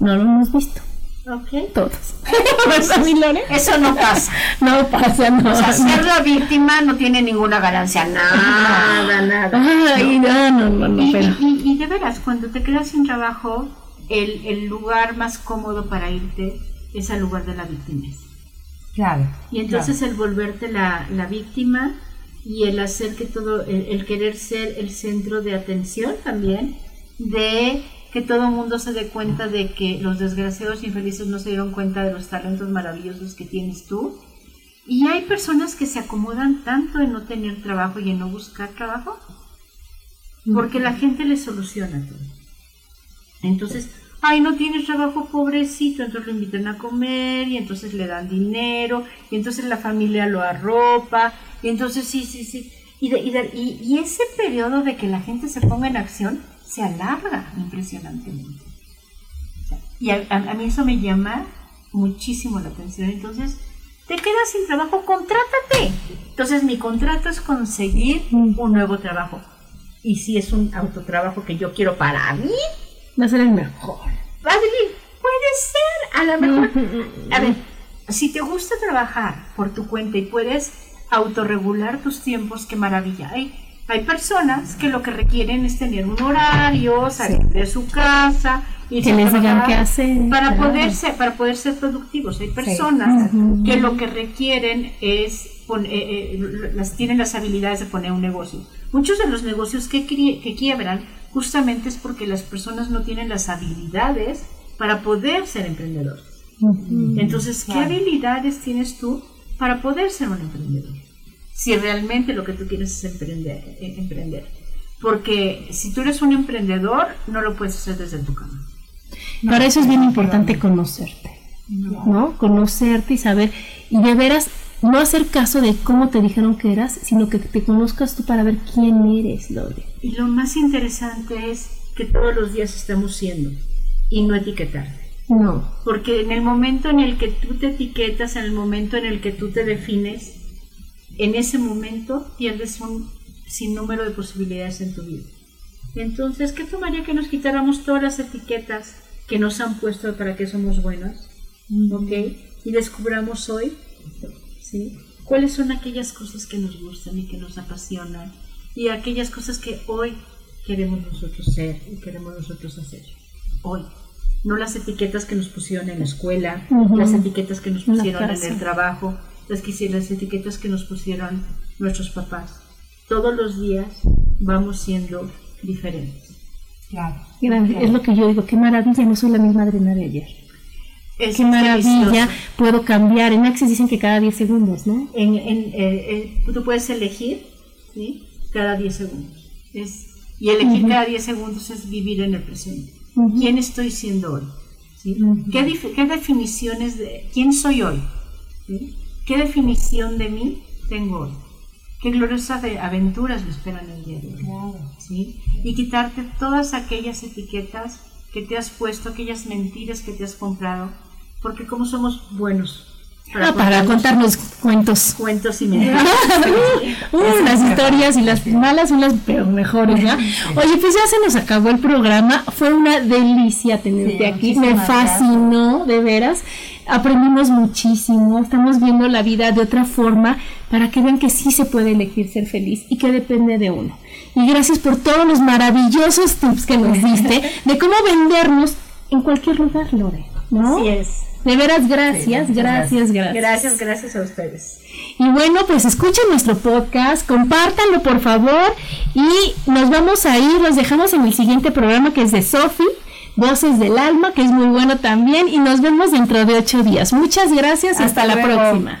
No lo hemos visto. Ok. Todos. Eso no pasa. No pasa, no. O sea, ser la víctima no tiene ninguna ganancia. Nada, nada. Ay, no, no, no, no. Y, de veras, cuando te quedas sin trabajo, el, el, lugar más cómodo para irte es al lugar de la víctima. Claro. Y entonces el volverte la, la, víctima y el hacer que todo, el querer ser el centro de atención también de que todo mundo se dé cuenta de que los desgraciados infelices no se dieron cuenta de los talentos maravillosos que tienes tú. Y hay personas que se acomodan tanto en no tener trabajo y en no buscar trabajo, porque la gente le soluciona todo. Entonces, ay, no tienes trabajo, pobrecito, entonces lo invitan a comer y entonces le dan dinero y entonces la familia lo arropa y entonces sí, sí, sí. Y, y, y ese periodo de que la gente se ponga en acción se alarga impresionantemente. y a, mí eso me llama muchísimo la atención. Entonces, te quedas sin trabajo, contrátate. Entonces, mi contrato es conseguir un nuevo trabajo. y si es un autotrabajo que yo quiero para mí, va a ser el mejor. Adri, puede ser, a lo mejor. A ver, si te gusta trabajar por tu cuenta y puedes autorregular tus tiempos, qué maravilla. Hay, hay personas que lo que requieren es tener un horario, salir de su casa, y Que les digan qué hacer, para claro. poder ser, para poder ser productivos. Hay personas que lo que requieren es pon- eh, eh, las tienen las habilidades de poner un negocio. Muchos de los negocios que, que quiebran justamente es porque las personas no tienen las habilidades para poder ser emprendedores. Entonces, ¿qué habilidades tienes tú para poder ser un emprendedor? Si realmente lo que tú quieres es emprender, eh, emprender. Porque si tú eres un emprendedor, no lo puedes hacer desde tu cama. Para eso es bien importante conocerte, ¿no? Conocerte y saber, y de veras, no hacer caso de cómo te dijeron que eras, sino que te conozcas tú para ver quién eres, Lore. Y lo más interesante es que todos los días estamos siendo y no etiquetarte. No. Porque en el momento en el que tú te etiquetas, en el momento en el que tú te defines, en ese momento pierdes un sinnúmero de posibilidades en tu vida. Entonces, ¿qué tomaría que nos quitáramos todas las etiquetas que nos han puesto para que somos buenos? ¿Ok? Y descubramos hoy, ¿sí? ¿Cuáles son aquellas cosas que nos gustan y que nos apasionan? Y aquellas cosas que hoy queremos nosotros ser y queremos nosotros hacer. Hoy. No las etiquetas que nos pusieron en la escuela, Ujú. las etiquetas que nos pusieron en el trabajo, las, que, las etiquetas que nos pusieron nuestros papás. Todos los días vamos siendo diferentes. Claro. Es lo que yo digo, qué maravilla, no soy la misma Adriana de ayer. Es qué maravilla, delicioso. puedo cambiar. En Access dicen que cada 10 segundos, ¿no? En, en, eh, eh, tú puedes elegir ¿sí? cada 10 segundos. Es, y elegir cada 10 segundos es vivir en el presente. ¿Quién estoy siendo hoy? ¿Sí? ¿Qué, qué definiciones de quién soy hoy? ¿Sí? ¿Qué definición de mí tengo hoy? ¿Qué gloriosas aventuras me esperan el día de hoy? ¿Sí? Y quitarte todas aquellas etiquetas que te has puesto, aquellas mentiras que te has comprado, porque como somos buenos Ah, para contarnos cuentos. cuentos y mentiras. Uh, las historias y las malas son las pero mejores, ¿ya? Oye, pues ya se nos acabó el programa. Fue una delicia tenerte Sí, aquí. Me fascinó, de veras. Aprendimos muchísimo. Estamos viendo la vida de otra forma para que vean que sí se puede elegir ser feliz y que depende de uno. Y gracias por todos los maravillosos tips que nos diste de cómo vendernos en cualquier lugar, Lore. ¿no? Así es. De veras, gracias, gracias, gracias. Gracias, gracias a ustedes. Y bueno, pues escuchen nuestro podcast, compártanlo por favor y nos vamos a ir, los dejamos en el siguiente programa que es de Sofi, Voces del Alma, que es muy bueno también y nos vemos dentro de ocho días. Muchas gracias y hasta, Hasta la luego. próxima.